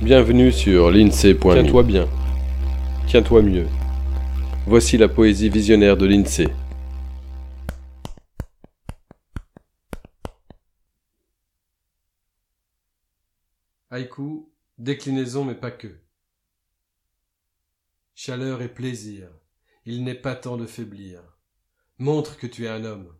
Bienvenue sur l'INSEE.me. Tiens-toi bien. Tiens-toi mieux. Voici la poésie visionnaire de l'INSEE. Haïku, déclinaison mais pas que. Chaleur et plaisir, il n'est pas temps de faiblir. Montre que tu es un homme.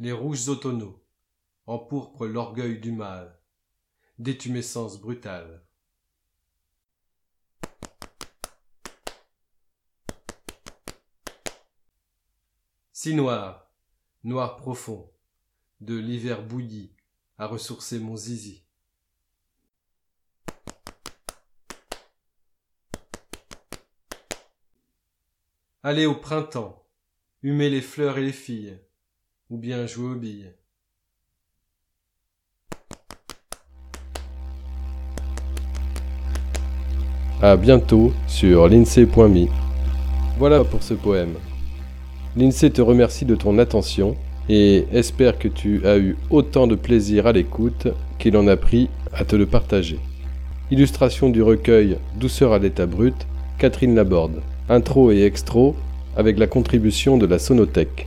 Les rouges automnaux empourprent l'orgueil du mal, détumescence brutale. Si noir, noir profond, de l'hiver bouilli à ressourcer mon zizi. Allez au printemps, humer les fleurs et les filles, ou bien jouer aux billes. À bientôt sur l'INSEE.me. Voilà pour ce poème. L'INSEE te remercie de ton attention et espère que tu as eu autant de plaisir à l'écoute qu'il en a pris à te le partager. Illustration du recueil Douceur à l'état brut, Catherine Laborde. Intro et extro avec la contribution de la Sonothèque.